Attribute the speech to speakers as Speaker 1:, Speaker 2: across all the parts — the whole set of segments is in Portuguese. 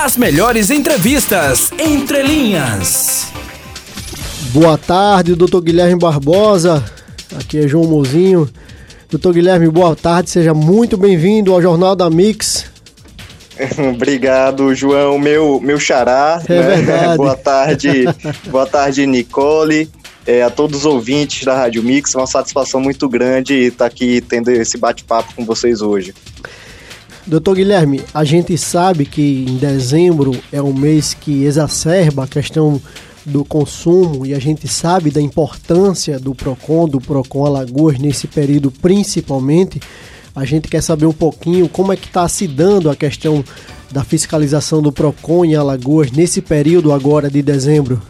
Speaker 1: As melhores entrevistas entre linhas.
Speaker 2: Boa tarde, doutor Guilherme Barbosa. Aqui é João Mozinho. Doutor Guilherme, boa tarde, seja muito bem-vindo ao Jornal da Mix.
Speaker 3: Obrigado, João, meu, meu xará.
Speaker 2: É né? verdade.
Speaker 3: boa tarde, boa tarde, Nicole. É, a todos os ouvintes da Rádio Mix, uma satisfação muito grande estar aqui tendo esse bate-papo com vocês hoje.
Speaker 2: Doutor Guilherme, a gente sabe que em dezembro é um mês que exacerba a questão do consumo e a gente sabe da importância do PROCON, do PROCON Alagoas nesse período principalmente. A gente quer saber um pouquinho como é que está se dando a questão da fiscalização do PROCON em Alagoas nesse período agora de dezembro.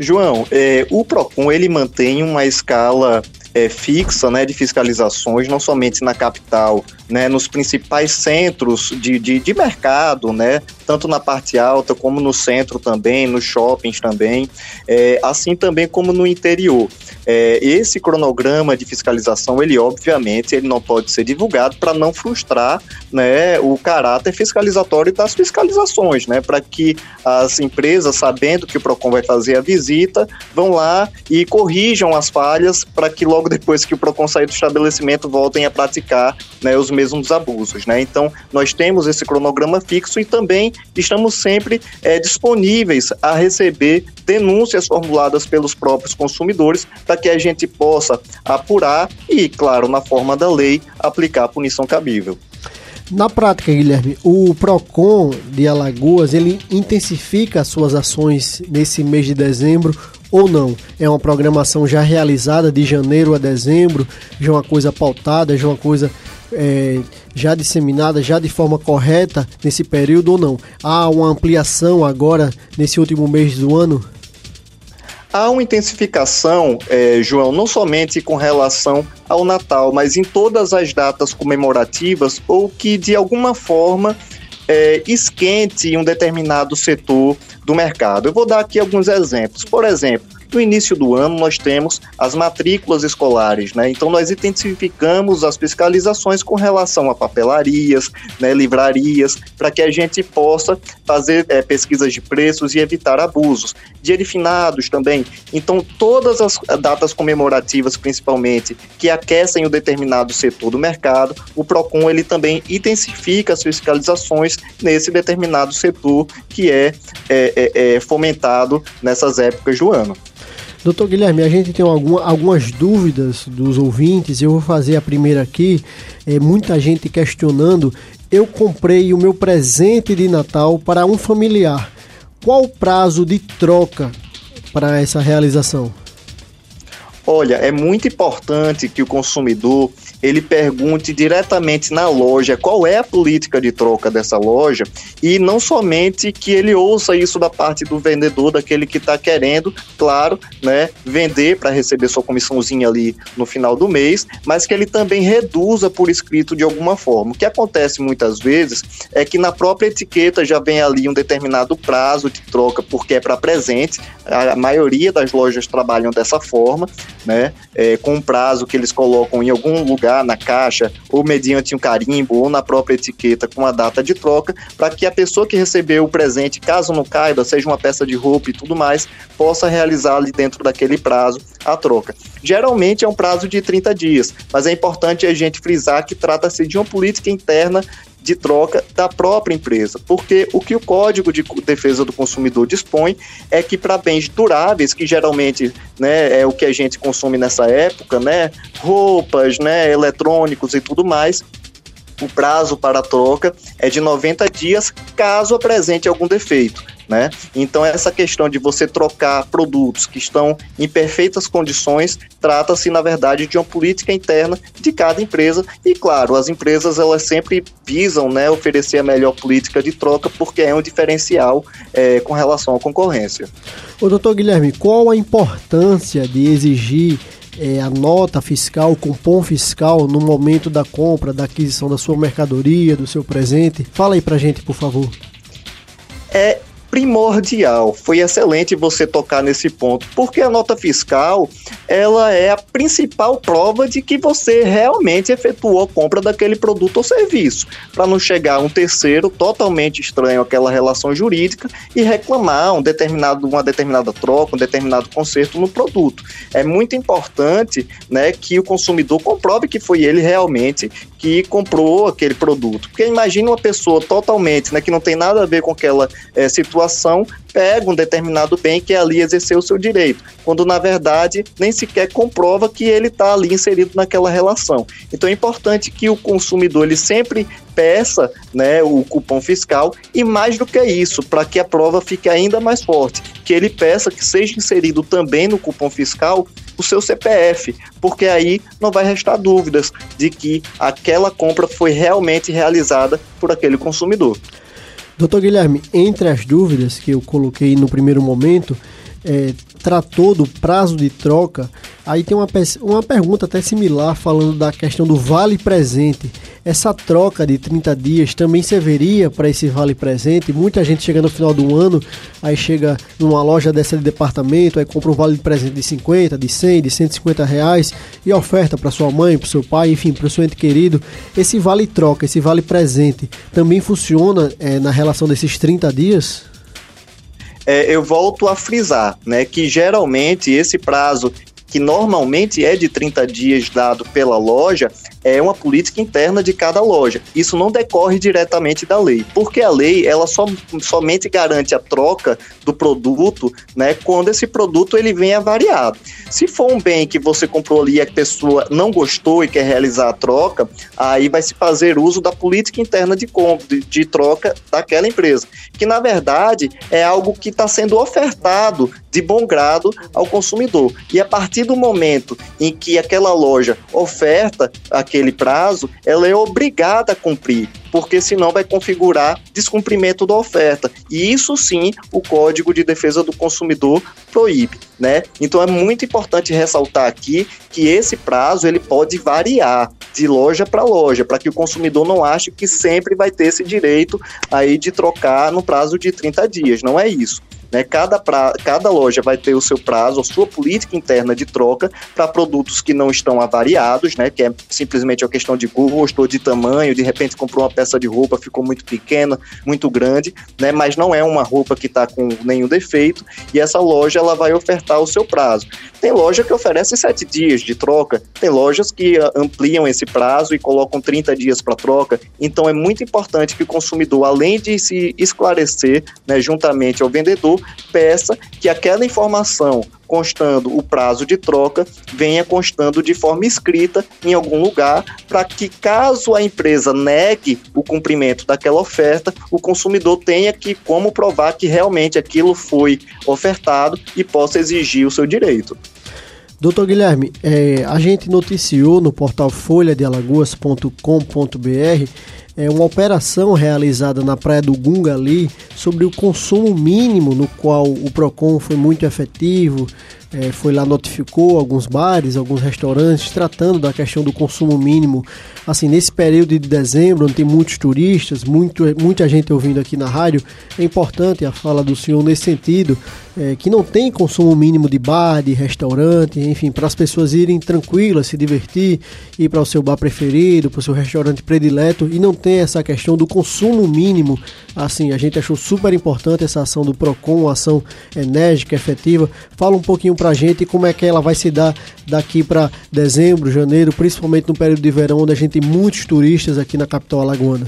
Speaker 3: João, é, o PROCON ele mantém uma escala é, fixa né, de fiscalizações, não somente na capital, né, nos principais centros de, de, de, mercado, né, tanto na parte alta como no centro também, nos shoppings também, é, assim também como no interior. É, esse cronograma de fiscalização, ele obviamente ele não pode ser divulgado para não frustrar né, o caráter fiscalizatório das fiscalizações, né, para que as empresas, sabendo que o PROCON vai fazer a visita, vão lá e corrijam as falhas para que logo depois que o PROCON sair do estabelecimento voltem a praticar né, os mesmos abusos. Né? Então, nós temos esse cronograma fixo e também estamos sempre é, disponíveis a receber denúncias formuladas pelos próprios consumidores para que a gente possa apurar e, claro, na forma da lei, aplicar a punição cabível.
Speaker 2: Na prática, Guilherme, o Procon de Alagoas ele intensifica suas ações nesse mês de dezembro ou não? É uma programação já realizada de janeiro a dezembro, já uma coisa pautada, já uma coisa é, já disseminada, já de forma correta nesse período ou não? Há uma ampliação agora nesse último mês do ano?
Speaker 3: Há uma intensificação, é, João, não somente com relação ao Natal, mas em todas as datas comemorativas ou que de alguma forma é, esquente um determinado setor do mercado. Eu vou dar aqui alguns exemplos. Por exemplo, no início do ano, nós temos as matrículas escolares, né? Então, nós intensificamos as fiscalizações com relação a papelarias, né, livrarias, para que a gente possa fazer é, pesquisas de preços e evitar abusos. Dia de finados também. Então, todas as datas comemorativas, principalmente, que aquecem o determinado setor do mercado, o PROCON ele também intensifica as fiscalizações nesse determinado setor que é, é, é fomentado nessas épocas do ano.
Speaker 2: Doutor Guilherme, a gente tem alguma, algumas dúvidas dos ouvintes. Eu vou fazer a primeira aqui. É, muita gente questionando. Eu comprei o meu presente de Natal para um familiar. Qual o prazo de troca para essa realização?
Speaker 3: Olha, é muito importante que o consumidor ele pergunte diretamente na loja qual é a política de troca dessa loja e não somente que ele ouça isso da parte do vendedor, daquele que está querendo, claro, né, vender para receber sua comissãozinha ali no final do mês, mas que ele também reduza por escrito de alguma forma. O que acontece muitas vezes é que na própria etiqueta já vem ali um determinado prazo de troca, porque é para presente, a maioria das lojas trabalham dessa forma, né, é, com um prazo que eles colocam em algum lugar na caixa, ou mediante um carimbo, ou na própria etiqueta com a data de troca, para que a pessoa que recebeu o presente, caso não caiba, seja uma peça de roupa e tudo mais, possa realizar ali dentro daquele prazo a troca. Geralmente é um prazo de 30 dias, mas é importante a gente frisar que trata-se de uma política interna de troca da própria empresa, porque o que o Código de Defesa do Consumidor dispõe é que para bens duráveis, que geralmente né, é o que a gente consome nessa época, né, roupas, né, eletrônicos e tudo mais, o prazo para a troca é de 90 dias, caso apresente algum defeito. Né? Então, essa questão de você trocar produtos que estão em perfeitas condições, trata-se, na verdade, de uma política interna de cada empresa. E, claro, as empresas elas sempre visam né, oferecer a melhor política de troca, porque é um diferencial é, com relação à concorrência.
Speaker 2: Ô, doutor Guilherme, qual a importância de exigir é, a nota fiscal, o cupom fiscal no momento da compra, da aquisição da sua mercadoria, do seu presente? Fala aí pra gente, por favor.
Speaker 3: É primordial. Foi excelente você tocar nesse ponto, porque a nota fiscal ela é a principal prova de que você realmente efetuou a compra daquele produto ou serviço, para não chegar um terceiro totalmente estranho àquela relação jurídica e reclamar um determinado, uma determinada troca, um determinado conserto no produto. É muito importante né, que o consumidor comprove que foi ele realmente que comprou aquele produto. Porque imagina uma pessoa totalmente, né, que não tem nada a ver com aquela é, situação, pega um determinado bem que é ali exercer o seu direito, quando na verdade nem sequer comprova que ele está ali inserido naquela relação. Então é importante que o consumidor ele sempre peça né, o cupom fiscal e mais do que isso, para que a prova fique ainda mais forte, que ele peça que seja inserido também no cupom fiscal o seu CPF, porque aí não vai restar dúvidas de que aquela compra foi realmente realizada por aquele consumidor.
Speaker 2: Doutor Guilherme, entre as dúvidas que eu coloquei no primeiro momento, é, tratou do prazo de troca, aí tem uma, uma pergunta até similar falando da questão do vale presente. Essa troca de 30 dias também serviria para esse vale presente? Muita gente chega no final do ano, aí chega numa loja dessa de departamento, aí compra um vale presente de 50, de 100, de 150 reais e oferta para sua mãe, para seu pai, enfim, para o seu ente querido. Esse vale troca, esse vale presente, também funciona é, na relação desses 30 dias?
Speaker 3: é, eu volto a frisar, né, que geralmente esse prazo que normalmente é de 30 dias dado pela loja, é uma política interna de cada loja. Isso não decorre diretamente da lei, porque a lei ela só, somente garante a troca do produto, né, quando esse produto ele venha variado. Se for um bem que você comprou ali e a pessoa não gostou e quer realizar a troca, aí vai se fazer uso da política interna de compra, de, de troca daquela empresa, que na verdade é algo que está sendo ofertado de bom grado ao consumidor. E a partir do momento em que aquela loja oferta aquele prazo, ela é obrigada a cumprir, porque senão vai configurar descumprimento da oferta. E isso sim o Código de Defesa do Consumidor proíbe, né? Então é muito importante ressaltar aqui que esse prazo ele pode variar de loja para loja, para que o consumidor não ache que sempre vai ter esse direito aí de trocar no prazo de 30 dias. Não é isso. Né? Cada, pra, cada loja vai ter o seu prazo, a sua política interna de troca para produtos que não estão avariados, né? que é simplesmente a questão de gosto ou de tamanho. De repente comprou uma peça de roupa, ficou muito pequena, muito grande, né? mas não é uma roupa que está com nenhum defeito e essa loja ela vai ofertar o seu prazo. Tem loja que oferece sete dias de troca, tem lojas que ah, ampliam esse prazo e colocam 30 dias para troca. Então é muito importante que o consumidor, além de se esclarecer né, juntamente ao vendedor, peça que aquela informação constando o prazo de troca venha constando de forma escrita em algum lugar, para que caso a empresa negue o cumprimento daquela oferta, o consumidor tenha que como provar que realmente aquilo foi ofertado e possa exigir o seu direito.
Speaker 2: Doutor Guilherme, é, a gente noticiou no portal folha de alagoas.com.br é, uma operação realizada na Praia do Gunga ali sobre o consumo mínimo, no qual o PROCON foi muito efetivo, é, foi lá, notificou alguns bares, alguns restaurantes, tratando da questão do consumo mínimo. Assim, nesse período de dezembro, onde tem muitos turistas, muito, muita gente ouvindo aqui na rádio, é importante a fala do senhor nesse sentido, é, que não tem consumo mínimo de bar, de restaurante, enfim, para as pessoas irem tranquilas, se divertir, ir para o seu bar preferido, para o seu restaurante predileto, e não tem essa questão do consumo mínimo. Assim, a gente achou super importante essa ação do PROCON, uma ação enérgica, efetiva. Fala um pouquinho para a gente como é que ela vai se dar daqui para dezembro, janeiro, principalmente no período de verão, onde a gente tem muitos turistas aqui na capital alagoana.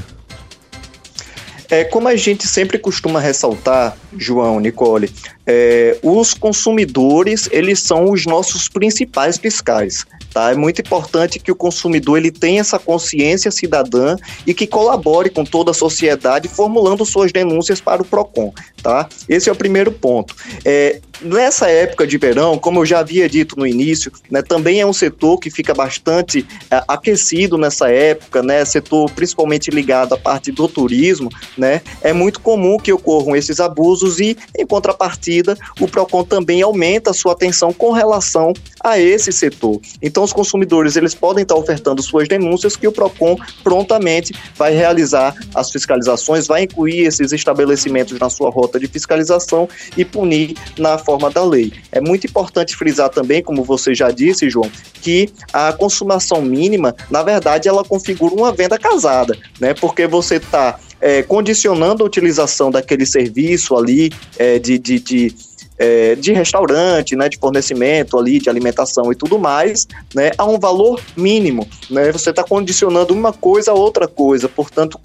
Speaker 3: É, como a gente sempre costuma ressaltar, João, Nicole, é, os consumidores, eles são os nossos principais fiscais. Tá? É muito importante que o consumidor ele tenha essa consciência cidadã e que colabore com toda a sociedade formulando suas denúncias para o PROCON. Tá? Esse é o primeiro ponto. É, nessa época de verão, como eu já havia dito no início, né, também é um setor que fica bastante é, aquecido nessa época, né, setor principalmente ligado à parte do turismo, né, é muito comum que ocorram esses abusos e, em contrapartida, o PROCON também aumenta a sua atenção com relação a esse setor. Então, os consumidores eles podem estar ofertando suas denúncias que o PROCON prontamente vai realizar as fiscalizações, vai incluir esses estabelecimentos na sua rota de fiscalização e punir na forma da lei. É muito importante frisar também, como você já disse, João, que a consumação mínima, na verdade, ela configura uma venda casada, né? Porque você está é, condicionando a utilização daquele serviço ali é, de, de, de é, de restaurante, né, de fornecimento ali, de alimentação e tudo mais, né, a um valor mínimo. Né? Você está condicionando uma coisa a outra coisa, portanto,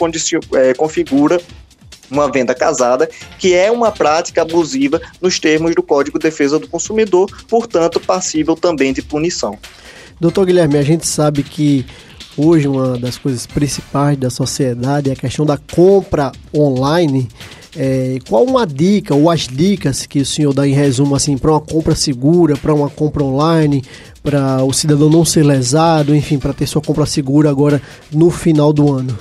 Speaker 3: é, configura uma venda casada, que é uma prática abusiva nos termos do Código de Defesa do Consumidor, portanto, passível também de punição.
Speaker 2: Doutor Guilherme, a gente sabe que hoje uma das coisas principais da sociedade é a questão da compra online. É, qual uma dica ou as dicas que o senhor dá em resumo assim para uma compra segura, para uma compra online, para o cidadão não ser lesado, enfim, para ter sua compra segura agora no final do ano?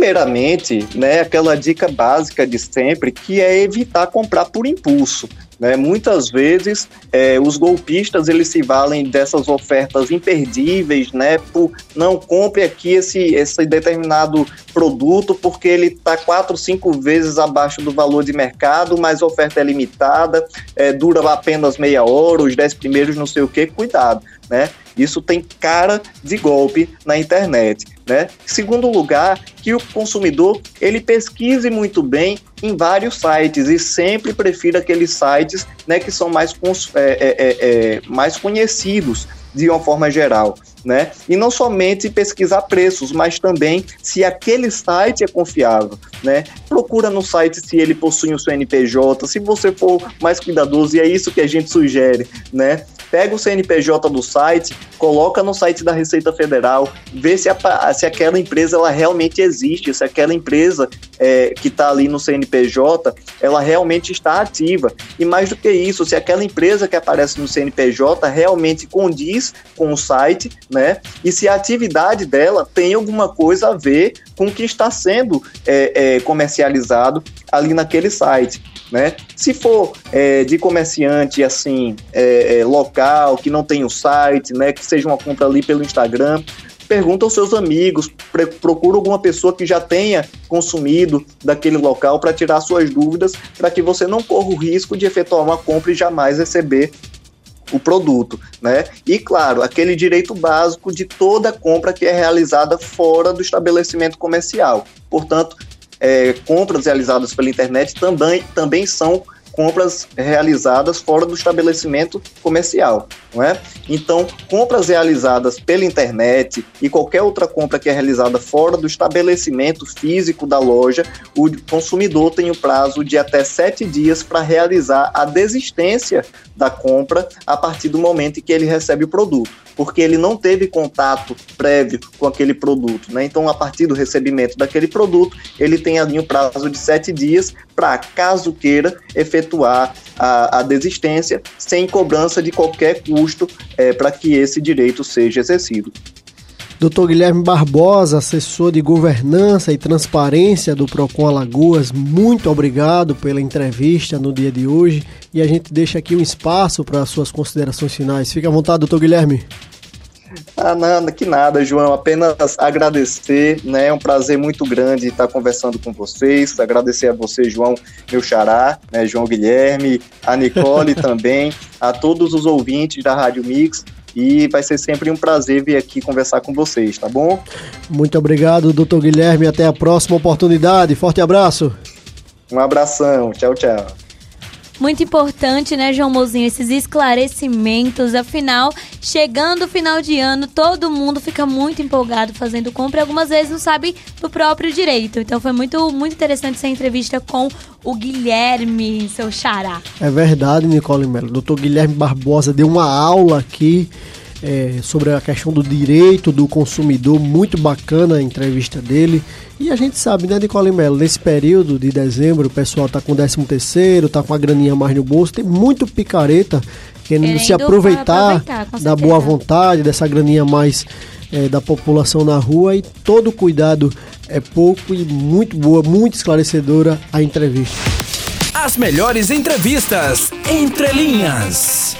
Speaker 3: Primeiramente, né, aquela dica básica de sempre, que é evitar comprar por impulso. Né? Muitas vezes é, os golpistas eles se valem dessas ofertas imperdíveis, né? Por não compre aqui esse, esse determinado produto porque ele está quatro, cinco vezes abaixo do valor de mercado, mas a oferta é limitada, é, dura apenas meia hora, os dez primeiros não sei o que, cuidado, né? Isso tem cara de golpe na internet. Né? Segundo lugar, que o consumidor ele pesquise muito bem em vários sites e sempre prefira aqueles sites né, que são mais, é, é, é, é, mais conhecidos de uma forma geral. Né? E não somente pesquisar preços, mas também se aquele site é confiável, né? Procura no site se ele possui um CNPJ, se você for mais cuidadoso, e é isso que a gente sugere, né? Pega o CNPJ do site, coloca no site da Receita Federal, vê se, a, se aquela empresa ela realmente existe, se aquela empresa é, que está ali no CNPJ, ela realmente está ativa. E mais do que isso, se aquela empresa que aparece no CNPJ realmente condiz com o site, né? E se a atividade dela tem alguma coisa a ver com o que está sendo é, é, comercializado ali naquele site. Né? Se for é, de comerciante assim é, é, local, que não tem o site, né, que seja uma compra ali pelo Instagram, pergunta aos seus amigos, procura alguma pessoa que já tenha consumido daquele local para tirar suas dúvidas, para que você não corra o risco de efetuar uma compra e jamais receber o produto, né? E claro, aquele direito básico de toda compra que é realizada fora do estabelecimento comercial. Portanto, é, compras realizadas pela internet também, também são compras realizadas fora do estabelecimento comercial, não é? Então, compras realizadas pela internet e qualquer outra compra que é realizada fora do estabelecimento físico da loja, o consumidor tem o prazo de até sete dias para realizar a desistência da compra a partir do momento em que ele recebe o produto porque ele não teve contato prévio com aquele produto. Né? Então, a partir do recebimento daquele produto, ele tem ali um prazo de sete dias para, caso queira, efetuar a, a, desistência sem cobrança de qualquer custo é, para que esse direito seja exercido.
Speaker 2: Dr. Guilherme Barbosa, assessor de governança e transparência do Procon Alagoas, muito obrigado pela entrevista no dia de hoje e a gente deixa aqui um espaço para suas considerações finais. Fique à vontade, doutor Guilherme.
Speaker 3: Ah, nada, que nada, João. Apenas agradecer, né? É um prazer muito grande estar conversando com vocês. Agradecer a você, João, meu xará, né? João Guilherme, a Nicole também, a todos os ouvintes da Rádio Mix. E vai ser sempre um prazer vir aqui conversar com vocês, tá bom?
Speaker 2: Muito obrigado, doutor Guilherme. Até a próxima oportunidade. Forte abraço.
Speaker 3: Um abração. Tchau, tchau.
Speaker 4: Muito importante, né, João Mozinho, esses esclarecimentos. Afinal, chegando o final de ano, todo mundo fica muito empolgado fazendo compra e algumas vezes não sabe do próprio direito. Então foi muito, muito interessante essa entrevista com o Guilherme, seu xará.
Speaker 2: É verdade, Nicole Melo. Doutor Guilherme Barbosa deu uma aula aqui é, sobre a questão do direito do consumidor, muito bacana a entrevista dele. E a gente sabe, né, Nicole Mello, nesse período de dezembro, o pessoal tá com 13 terceiro, tá com a graninha mais no bolso, tem muito picareta querendo, querendo se aproveitar, aproveitar da boa vontade, dessa graninha mais é, da população na rua e todo cuidado é pouco e muito boa, muito esclarecedora a entrevista.
Speaker 1: As melhores entrevistas entre linhas.